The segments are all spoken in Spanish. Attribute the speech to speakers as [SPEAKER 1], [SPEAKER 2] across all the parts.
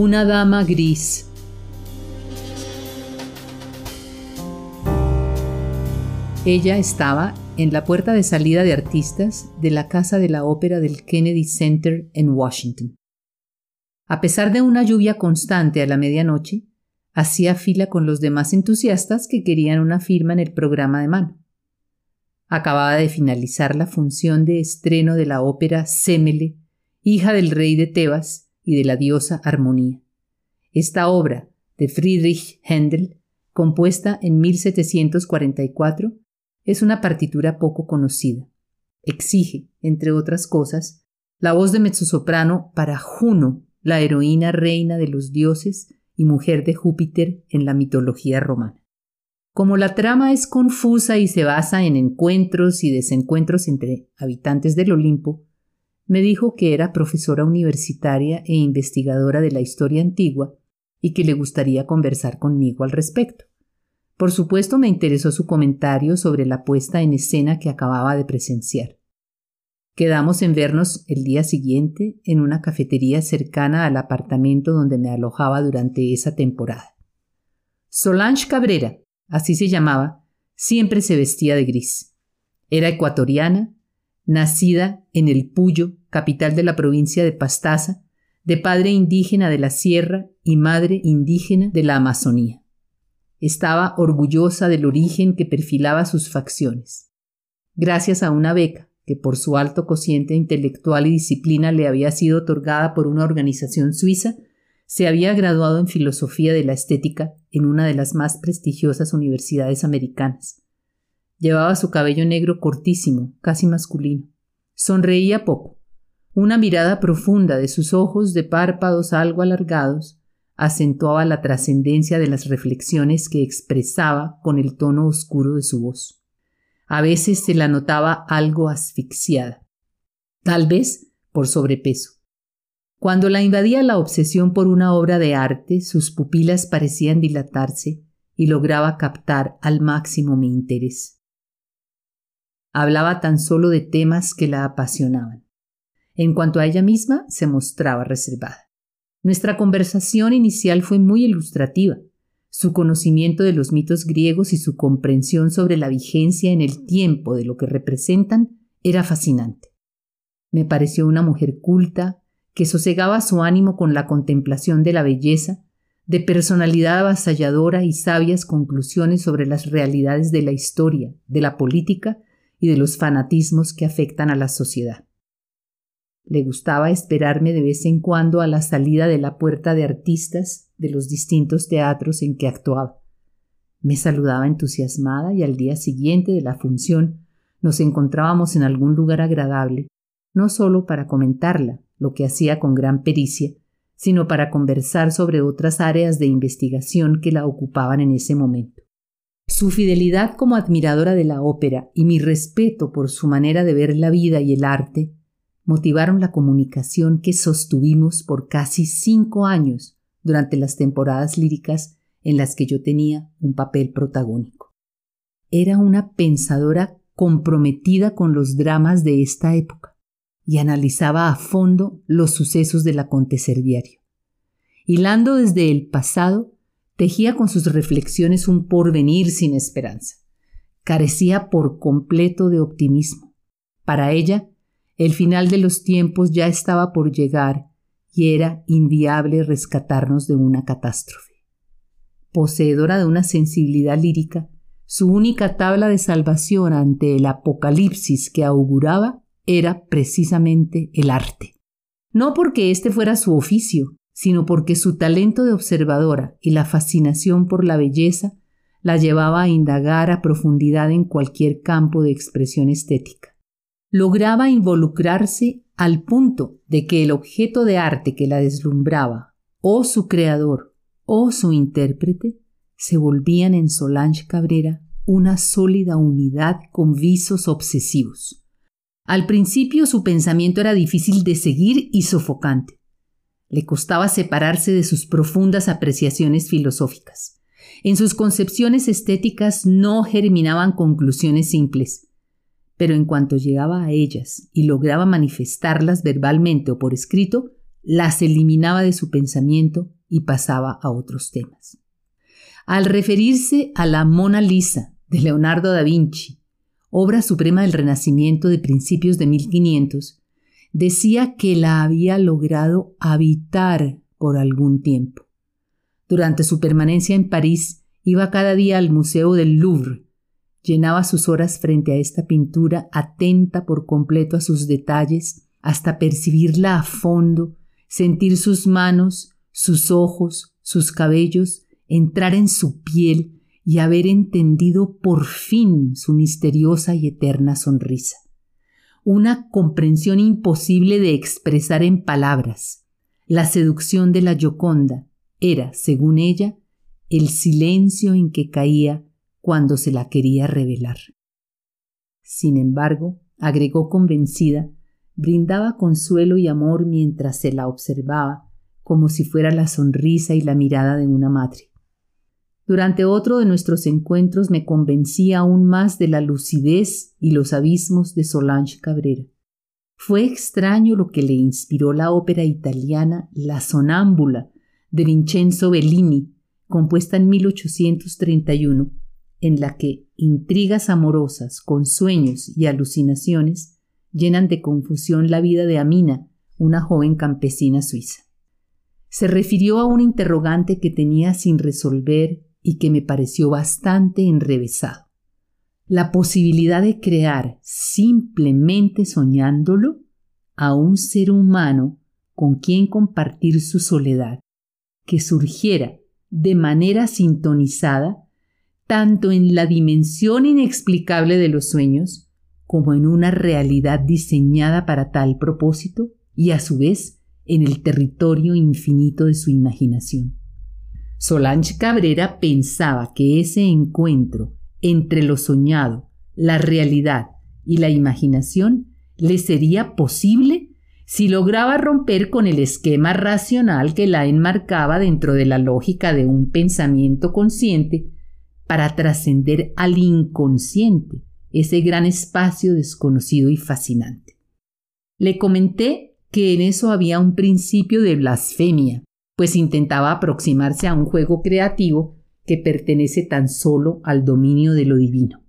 [SPEAKER 1] Una dama gris. Ella estaba en la puerta de salida de artistas de la Casa de la Ópera del Kennedy Center en Washington. A pesar de una lluvia constante a la medianoche, hacía fila con los demás entusiastas que querían una firma en el programa de mano. Acababa de finalizar la función de estreno de la ópera Semele, hija del rey de Tebas y de la diosa Armonía. Esta obra de Friedrich Händel, compuesta en 1744, es una partitura poco conocida. Exige, entre otras cosas, la voz de mezzosoprano para Juno, la heroína reina de los dioses y mujer de Júpiter en la mitología romana. Como la trama es confusa y se basa en encuentros y desencuentros entre habitantes del Olimpo, me dijo que era profesora universitaria e investigadora de la historia antigua y que le gustaría conversar conmigo al respecto. Por supuesto me interesó su comentario sobre la puesta en escena que acababa de presenciar. Quedamos en vernos el día siguiente en una cafetería cercana al apartamento donde me alojaba durante esa temporada. Solange Cabrera, así se llamaba, siempre se vestía de gris. Era ecuatoriana, nacida en El Puyo, capital de la provincia de Pastaza, de padre indígena de la sierra y madre indígena de la Amazonía. Estaba orgullosa del origen que perfilaba sus facciones. Gracias a una beca que por su alto cociente intelectual y disciplina le había sido otorgada por una organización suiza, se había graduado en filosofía de la estética en una de las más prestigiosas universidades americanas. Llevaba su cabello negro cortísimo, casi masculino. Sonreía poco. Una mirada profunda de sus ojos de párpados algo alargados acentuaba la trascendencia de las reflexiones que expresaba con el tono oscuro de su voz. A veces se la notaba algo asfixiada, tal vez por sobrepeso. Cuando la invadía la obsesión por una obra de arte, sus pupilas parecían dilatarse y lograba captar al máximo mi interés. Hablaba tan solo de temas que la apasionaban. En cuanto a ella misma, se mostraba reservada. Nuestra conversación inicial fue muy ilustrativa. Su conocimiento de los mitos griegos y su comprensión sobre la vigencia en el tiempo de lo que representan era fascinante. Me pareció una mujer culta, que sosegaba su ánimo con la contemplación de la belleza, de personalidad avasalladora y sabias conclusiones sobre las realidades de la historia, de la política y de los fanatismos que afectan a la sociedad. Le gustaba esperarme de vez en cuando a la salida de la puerta de artistas de los distintos teatros en que actuaba. Me saludaba entusiasmada y al día siguiente de la función nos encontrábamos en algún lugar agradable, no solo para comentarla, lo que hacía con gran pericia, sino para conversar sobre otras áreas de investigación que la ocupaban en ese momento. Su fidelidad como admiradora de la ópera y mi respeto por su manera de ver la vida y el arte motivaron la comunicación que sostuvimos por casi cinco años durante las temporadas líricas en las que yo tenía un papel protagónico. Era una pensadora comprometida con los dramas de esta época y analizaba a fondo los sucesos del acontecer diario. Hilando desde el pasado, tejía con sus reflexiones un porvenir sin esperanza. Carecía por completo de optimismo. Para ella, el final de los tiempos ya estaba por llegar y era inviable rescatarnos de una catástrofe. Poseedora de una sensibilidad lírica, su única tabla de salvación ante el apocalipsis que auguraba era precisamente el arte. No porque este fuera su oficio, sino porque su talento de observadora y la fascinación por la belleza la llevaba a indagar a profundidad en cualquier campo de expresión estética lograba involucrarse al punto de que el objeto de arte que la deslumbraba, o su creador, o su intérprete, se volvían en Solange Cabrera una sólida unidad con visos obsesivos. Al principio su pensamiento era difícil de seguir y sofocante. Le costaba separarse de sus profundas apreciaciones filosóficas. En sus concepciones estéticas no germinaban conclusiones simples, pero en cuanto llegaba a ellas y lograba manifestarlas verbalmente o por escrito, las eliminaba de su pensamiento y pasaba a otros temas. Al referirse a la Mona Lisa de Leonardo da Vinci, obra suprema del Renacimiento de principios de 1500, decía que la había logrado habitar por algún tiempo. Durante su permanencia en París, iba cada día al Museo del Louvre, llenaba sus horas frente a esta pintura, atenta por completo a sus detalles, hasta percibirla a fondo, sentir sus manos, sus ojos, sus cabellos, entrar en su piel y haber entendido por fin su misteriosa y eterna sonrisa. Una comprensión imposible de expresar en palabras. La seducción de la Gioconda era, según ella, el silencio en que caía cuando se la quería revelar. Sin embargo, agregó convencida, brindaba consuelo y amor mientras se la observaba, como si fuera la sonrisa y la mirada de una madre. Durante otro de nuestros encuentros me convencí aún más de la lucidez y los abismos de Solange Cabrera. Fue extraño lo que le inspiró la ópera italiana La Sonámbula de Vincenzo Bellini, compuesta en 1831, en la que intrigas amorosas, con sueños y alucinaciones llenan de confusión la vida de Amina, una joven campesina suiza. Se refirió a un interrogante que tenía sin resolver y que me pareció bastante enrevesado. La posibilidad de crear, simplemente soñándolo, a un ser humano con quien compartir su soledad, que surgiera de manera sintonizada tanto en la dimensión inexplicable de los sueños como en una realidad diseñada para tal propósito y a su vez en el territorio infinito de su imaginación. Solange Cabrera pensaba que ese encuentro entre lo soñado, la realidad y la imaginación le sería posible si lograba romper con el esquema racional que la enmarcaba dentro de la lógica de un pensamiento consciente para trascender al inconsciente, ese gran espacio desconocido y fascinante. Le comenté que en eso había un principio de blasfemia, pues intentaba aproximarse a un juego creativo que pertenece tan solo al dominio de lo divino.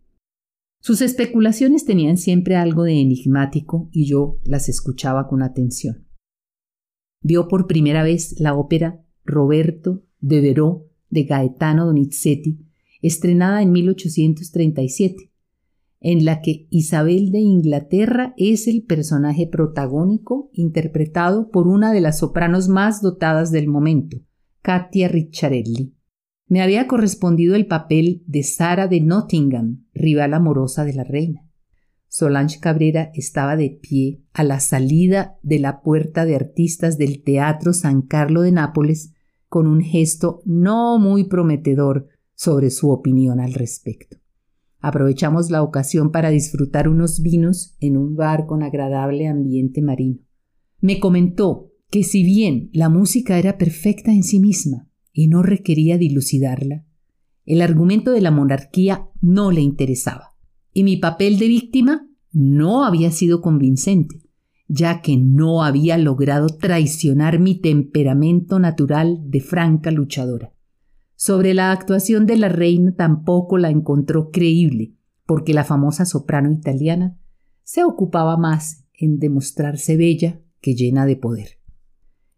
[SPEAKER 1] Sus especulaciones tenían siempre algo de enigmático y yo las escuchaba con atención. Vio por primera vez la ópera Roberto de Veró de Gaetano Donizetti, estrenada en 1837, en la que Isabel de Inglaterra es el personaje protagónico interpretado por una de las sopranos más dotadas del momento, Katia Ricciarelli. Me había correspondido el papel de Sara de Nottingham, rival amorosa de la reina. Solange Cabrera estaba de pie a la salida de la puerta de artistas del Teatro San Carlo de Nápoles con un gesto no muy prometedor sobre su opinión al respecto. Aprovechamos la ocasión para disfrutar unos vinos en un bar con agradable ambiente marino. Me comentó que si bien la música era perfecta en sí misma y no requería dilucidarla, el argumento de la monarquía no le interesaba, y mi papel de víctima no había sido convincente, ya que no había logrado traicionar mi temperamento natural de franca luchadora. Sobre la actuación de la reina tampoco la encontró creíble, porque la famosa soprano italiana se ocupaba más en demostrarse bella que llena de poder.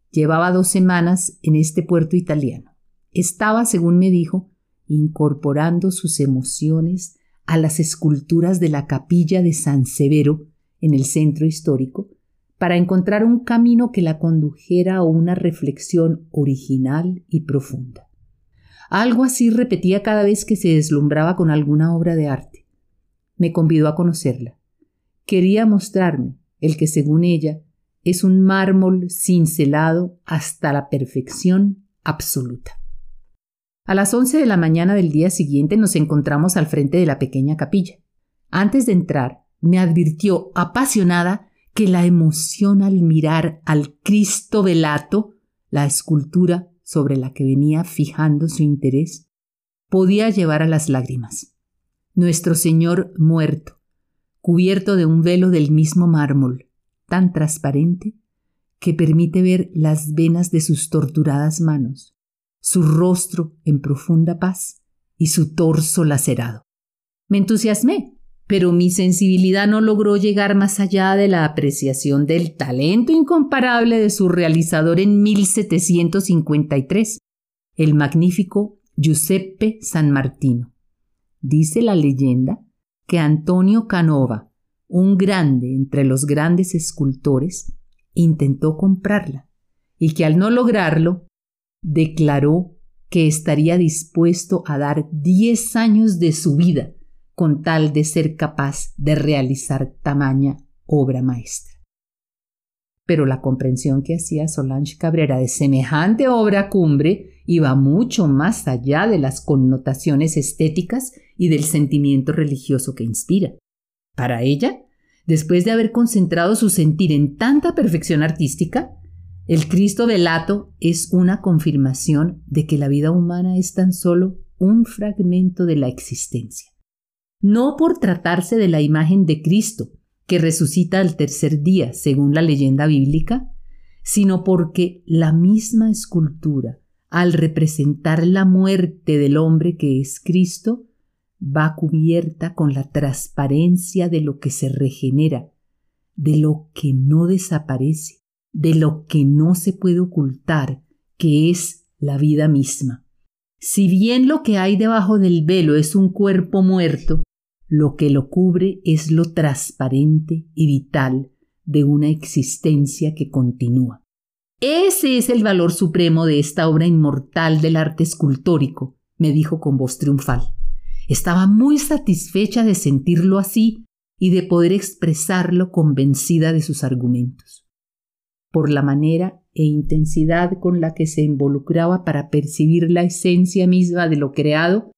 [SPEAKER 1] Llevaba dos semanas en este puerto italiano. Estaba, según me dijo, incorporando sus emociones a las esculturas de la capilla de San Severo en el centro histórico para encontrar un camino que la condujera a una reflexión original y profunda. Algo así repetía cada vez que se deslumbraba con alguna obra de arte. Me convidó a conocerla. Quería mostrarme el que, según ella, es un mármol cincelado hasta la perfección absoluta. A las once de la mañana del día siguiente nos encontramos al frente de la pequeña capilla. Antes de entrar, me advirtió apasionada que la emoción al mirar al Cristo velato, la escultura sobre la que venía fijando su interés podía llevar a las lágrimas. Nuestro Señor muerto, cubierto de un velo del mismo mármol, tan transparente que permite ver las venas de sus torturadas manos, su rostro en profunda paz y su torso lacerado. Me entusiasmé, pero mi sensibilidad no logró llegar más allá de la apreciación del talento incomparable de su realizador en 1753, el magnífico Giuseppe San Martino. Dice la leyenda que Antonio Canova, un grande entre los grandes escultores, intentó comprarla y que al no lograrlo, declaró que estaría dispuesto a dar diez años de su vida con tal de ser capaz de realizar tamaña obra maestra. Pero la comprensión que hacía Solange Cabrera de semejante obra cumbre iba mucho más allá de las connotaciones estéticas y del sentimiento religioso que inspira. Para ella, después de haber concentrado su sentir en tanta perfección artística, el Cristo velato es una confirmación de que la vida humana es tan solo un fragmento de la existencia. No por tratarse de la imagen de Cristo, que resucita al tercer día, según la leyenda bíblica, sino porque la misma escultura, al representar la muerte del hombre que es Cristo, va cubierta con la transparencia de lo que se regenera, de lo que no desaparece, de lo que no se puede ocultar, que es la vida misma. Si bien lo que hay debajo del velo es un cuerpo muerto, lo que lo cubre es lo transparente y vital de una existencia que continúa. Ese es el valor supremo de esta obra inmortal del arte escultórico, me dijo con voz triunfal. Estaba muy satisfecha de sentirlo así y de poder expresarlo convencida de sus argumentos. Por la manera e intensidad con la que se involucraba para percibir la esencia misma de lo creado,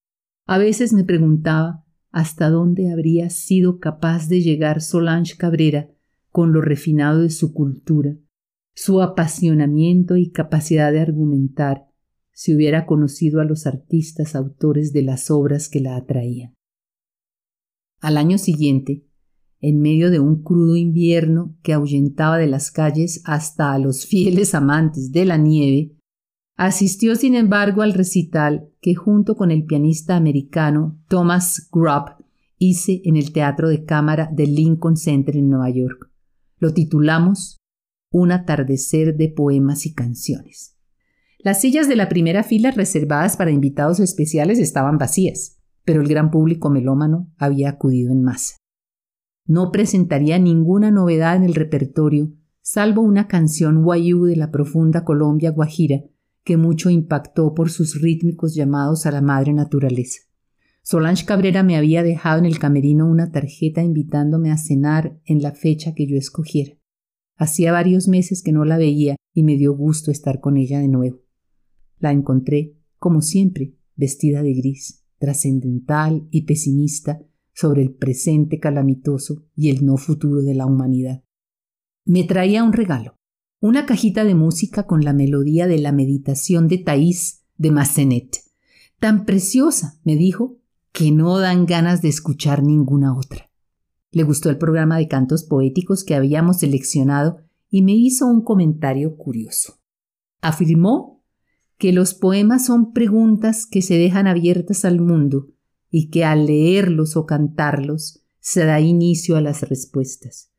[SPEAKER 1] a veces me preguntaba hasta dónde habría sido capaz de llegar Solange Cabrera con lo refinado de su cultura, su apasionamiento y capacidad de argumentar, si hubiera conocido a los artistas autores de las obras que la atraían. Al año siguiente, en medio de un crudo invierno que ahuyentaba de las calles hasta a los fieles amantes de la nieve, asistió sin embargo al recital que junto con el pianista americano Thomas Grubb hice en el Teatro de Cámara del Lincoln Center en Nueva York. Lo titulamos Un atardecer de poemas y canciones. Las sillas de la primera fila reservadas para invitados especiales estaban vacías, pero el gran público melómano había acudido en masa. No presentaría ninguna novedad en el repertorio, salvo una canción guayú de la profunda Colombia guajira, que mucho impactó por sus rítmicos llamados a la madre naturaleza. Solange Cabrera me había dejado en el camerino una tarjeta invitándome a cenar en la fecha que yo escogiera. Hacía varios meses que no la veía y me dio gusto estar con ella de nuevo. La encontré, como siempre, vestida de gris, trascendental y pesimista sobre el presente calamitoso y el no futuro de la humanidad. Me traía un regalo, una cajita de música con la melodía de la meditación de Thais de Massenet, tan preciosa, me dijo, que no dan ganas de escuchar ninguna otra. Le gustó el programa de cantos poéticos que habíamos seleccionado y me hizo un comentario curioso. Afirmó que los poemas son preguntas que se dejan abiertas al mundo y que al leerlos o cantarlos se da inicio a las respuestas,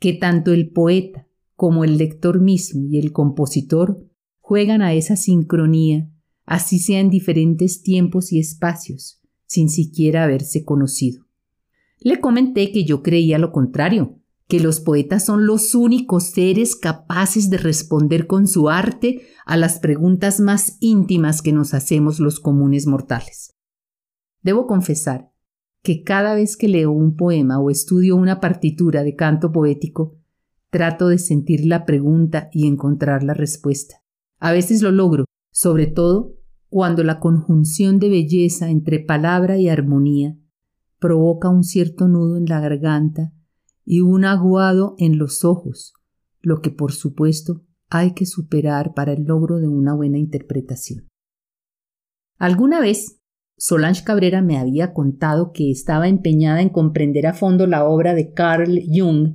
[SPEAKER 1] que tanto el poeta como el lector mismo y el compositor juegan a esa sincronía, así sea en diferentes tiempos y espacios, sin siquiera haberse conocido. Le comenté que yo creía lo contrario, que los poetas son los únicos seres capaces de responder con su arte a las preguntas más íntimas que nos hacemos los comunes mortales. Debo confesar que cada vez que leo un poema o estudio una partitura de canto poético, trato de sentir la pregunta y encontrar la respuesta. A veces lo logro, sobre todo cuando la conjunción de belleza entre palabra y armonía provoca un cierto nudo en la garganta y un aguado en los ojos, lo que por supuesto hay que superar para el logro de una buena interpretación. Alguna vez Solange Cabrera me había contado que estaba empeñada en comprender a fondo la obra de Carl Jung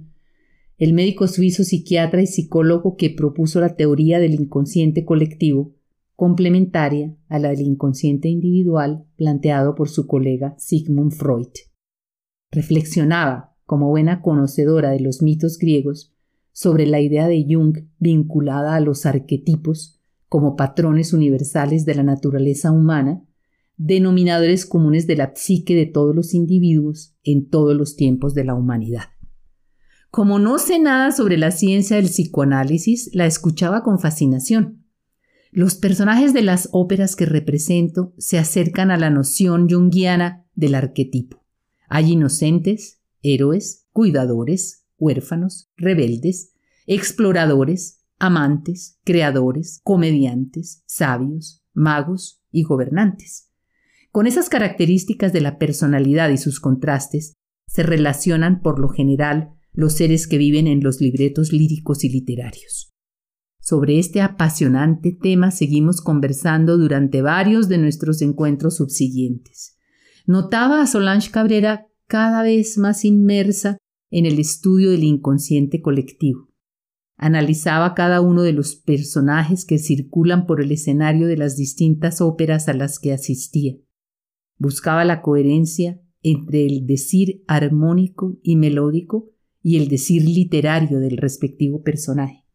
[SPEAKER 1] el médico suizo psiquiatra y psicólogo que propuso la teoría del inconsciente colectivo, complementaria a la del inconsciente individual planteado por su colega Sigmund Freud. Reflexionaba, como buena conocedora de los mitos griegos, sobre la idea de Jung vinculada a los arquetipos como patrones universales de la naturaleza humana, denominadores comunes de la psique de todos los individuos en todos los tiempos de la humanidad. Como no sé nada sobre la ciencia del psicoanálisis, la escuchaba con fascinación. Los personajes de las óperas que represento se acercan a la noción junguiana del arquetipo. Hay inocentes, héroes, cuidadores, huérfanos, rebeldes, exploradores, amantes, creadores, comediantes, sabios, magos y gobernantes. Con esas características de la personalidad y sus contrastes, se relacionan por lo general los seres que viven en los libretos líricos y literarios. Sobre este apasionante tema seguimos conversando durante varios de nuestros encuentros subsiguientes. Notaba a Solange Cabrera cada vez más inmersa en el estudio del inconsciente colectivo. Analizaba cada uno de los personajes que circulan por el escenario de las distintas óperas a las que asistía. Buscaba la coherencia entre el decir armónico y melódico y el decir literario del respectivo personaje.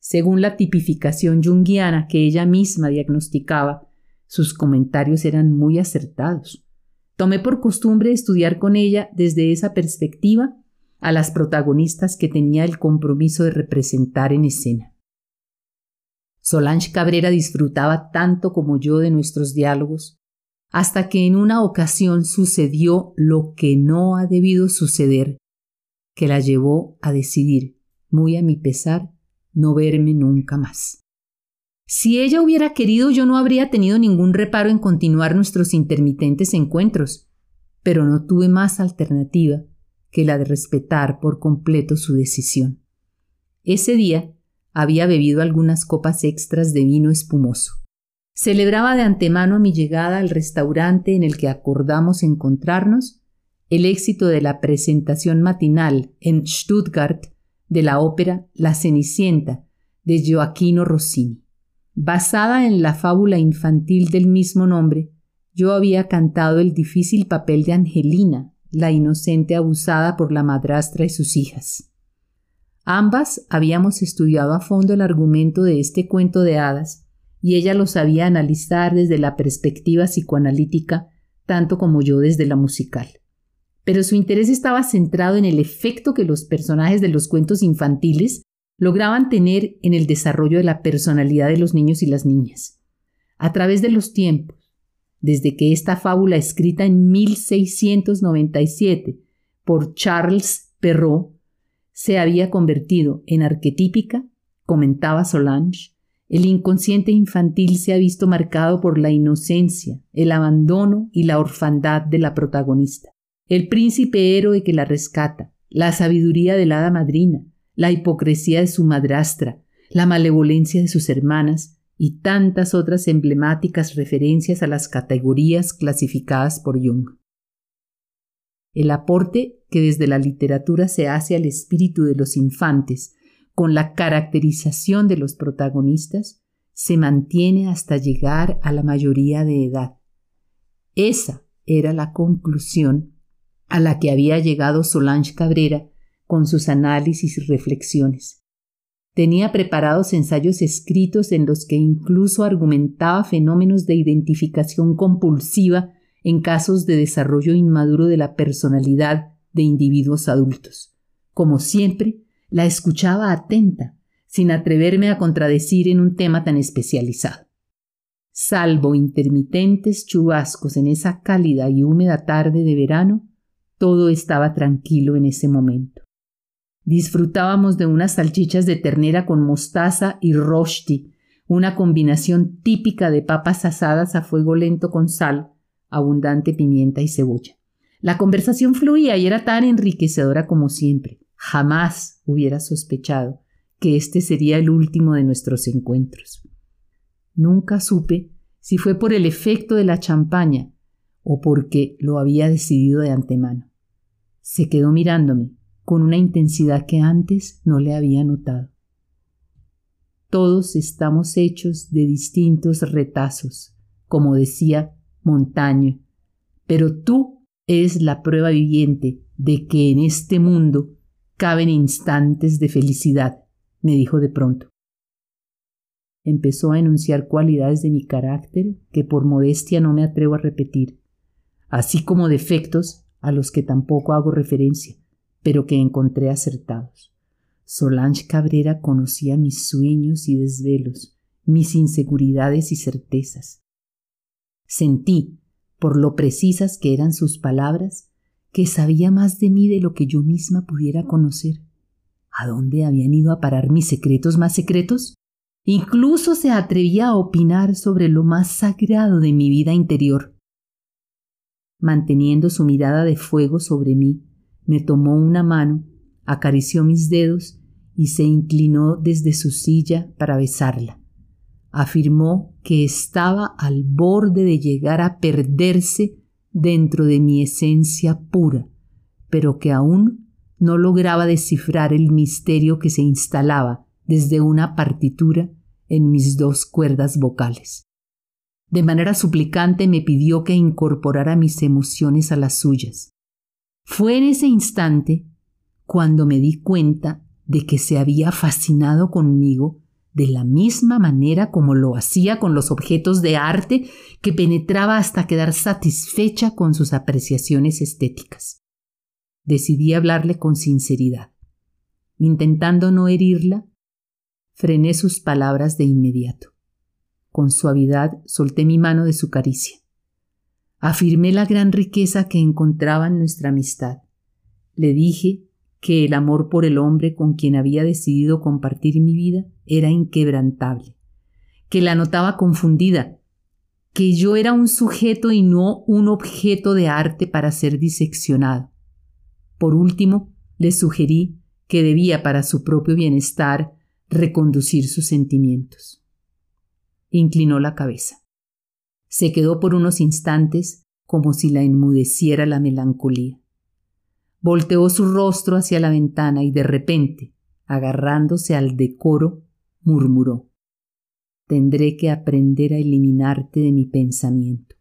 [SPEAKER 1] Según la tipificación junguiana que ella misma diagnosticaba, sus comentarios eran muy acertados. Tomé por costumbre estudiar con ella desde esa perspectiva a las protagonistas que tenía el compromiso de representar en escena. Solange Cabrera disfrutaba tanto como yo de nuestros diálogos, hasta que en una ocasión sucedió lo que no ha debido suceder, que la llevó a decidir, muy a mi pesar, no verme nunca más. Si ella hubiera querido, yo no habría tenido ningún reparo en continuar nuestros intermitentes encuentros, pero no tuve más alternativa que la de respetar por completo su decisión. Ese día había bebido algunas copas extras de vino espumoso. Celebraba de antemano mi llegada al restaurante en el que acordamos encontrarnos el éxito de la presentación matinal en Stuttgart de la ópera La Cenicienta de Gioacchino Rossini. Basada en la fábula infantil del mismo nombre, yo había cantado el difícil papel de Angelina, la inocente abusada por la madrastra y sus hijas. Ambas habíamos estudiado a fondo el argumento de este cuento de hadas, y ella lo sabía analizar desde la perspectiva psicoanalítica tanto como yo desde la musical. Pero su interés estaba centrado en el efecto que los personajes de los cuentos infantiles lograban tener en el desarrollo de la personalidad de los niños y las niñas. A través de los tiempos, desde que esta fábula escrita en 1697 por Charles Perrault se había convertido en arquetípica, comentaba Solange, el inconsciente infantil se ha visto marcado por la inocencia, el abandono y la orfandad de la protagonista, el príncipe héroe que la rescata, la sabiduría de la hada madrina, la hipocresía de su madrastra, la malevolencia de sus hermanas y tantas otras emblemáticas referencias a las categorías clasificadas por Jung. El aporte que desde la literatura se hace al espíritu de los infantes con la caracterización de los protagonistas se mantiene hasta llegar a la mayoría de edad. Esa era la conclusión a la que había llegado Solange Cabrera con sus análisis y reflexiones. Tenía preparados ensayos escritos en los que incluso argumentaba fenómenos de identificación compulsiva en casos de desarrollo inmaduro de la personalidad de individuos adultos. Como siempre, la escuchaba atenta, sin atreverme a contradecir en un tema tan especializado. Salvo intermitentes chubascos en esa cálida y húmeda tarde de verano, todo estaba tranquilo en ese momento. Disfrutábamos de unas salchichas de ternera con mostaza y rosti, una combinación típica de papas asadas a fuego lento con sal, abundante pimienta y cebolla. La conversación fluía y era tan enriquecedora como siempre. Jamás hubiera sospechado que este sería el último de nuestros encuentros. Nunca supe si fue por el efecto de la champaña o porque lo había decidido de antemano. Se quedó mirándome, con una intensidad que antes no le había notado. Todos estamos hechos de distintos retazos, como decía Montaño, pero tú eres la prueba viviente de que en este mundo caben instantes de felicidad, me dijo de pronto. Empezó a enunciar cualidades de mi carácter que por modestia no me atrevo a repetir, así como defectos a los que tampoco hago referencia, pero que encontré acertados. Solange Cabrera conocía mis sueños y desvelos, mis inseguridades y certezas. Sentí, por lo precisas que eran sus palabras, que sabía más de mí de lo que yo misma pudiera conocer. ¿A dónde habían ido a parar mis secretos más secretos? Incluso se atrevía a opinar sobre lo más sagrado de mi vida interior. Manteniendo su mirada de fuego sobre mí, me tomó una mano, acarició mis dedos y se inclinó desde su silla para besarla. Afirmó que estaba al borde de llegar a perderse dentro de mi esencia pura, pero que aún no lograba descifrar el misterio que se instalaba desde una partitura en mis dos cuerdas vocales. De manera suplicante me pidió que incorporara mis emociones a las suyas. Fue en ese instante cuando me di cuenta de que se había fascinado conmigo de la misma manera como lo hacía con los objetos de arte que penetraba hasta quedar satisfecha con sus apreciaciones estéticas. Decidí hablarle con sinceridad. Intentando no herirla, frené sus palabras de inmediato. Con suavidad solté mi mano de su caricia. Afirmé la gran riqueza que encontraba en nuestra amistad. Le dije que el amor por el hombre con quien había decidido compartir mi vida era inquebrantable, que la notaba confundida, que yo era un sujeto y no un objeto de arte para ser diseccionado. Por último, le sugerí que debía para su propio bienestar reconducir sus sentimientos. Inclinó la cabeza. Se quedó por unos instantes como si la enmudeciera la melancolía. Volteó su rostro hacia la ventana y de repente, agarrándose al decoro, murmuró Tendré que aprender a eliminarte de mi pensamiento.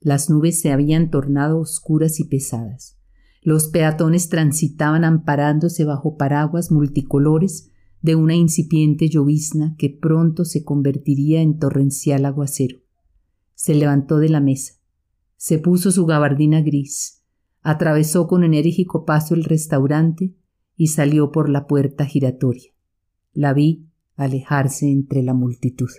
[SPEAKER 1] Las nubes se habían tornado oscuras y pesadas. Los peatones transitaban amparándose bajo paraguas multicolores de una incipiente llovizna que pronto se convertiría en torrencial aguacero. Se levantó de la mesa, se puso su gabardina gris, atravesó con enérgico paso el restaurante y salió por la puerta giratoria. La vi alejarse entre la multitud.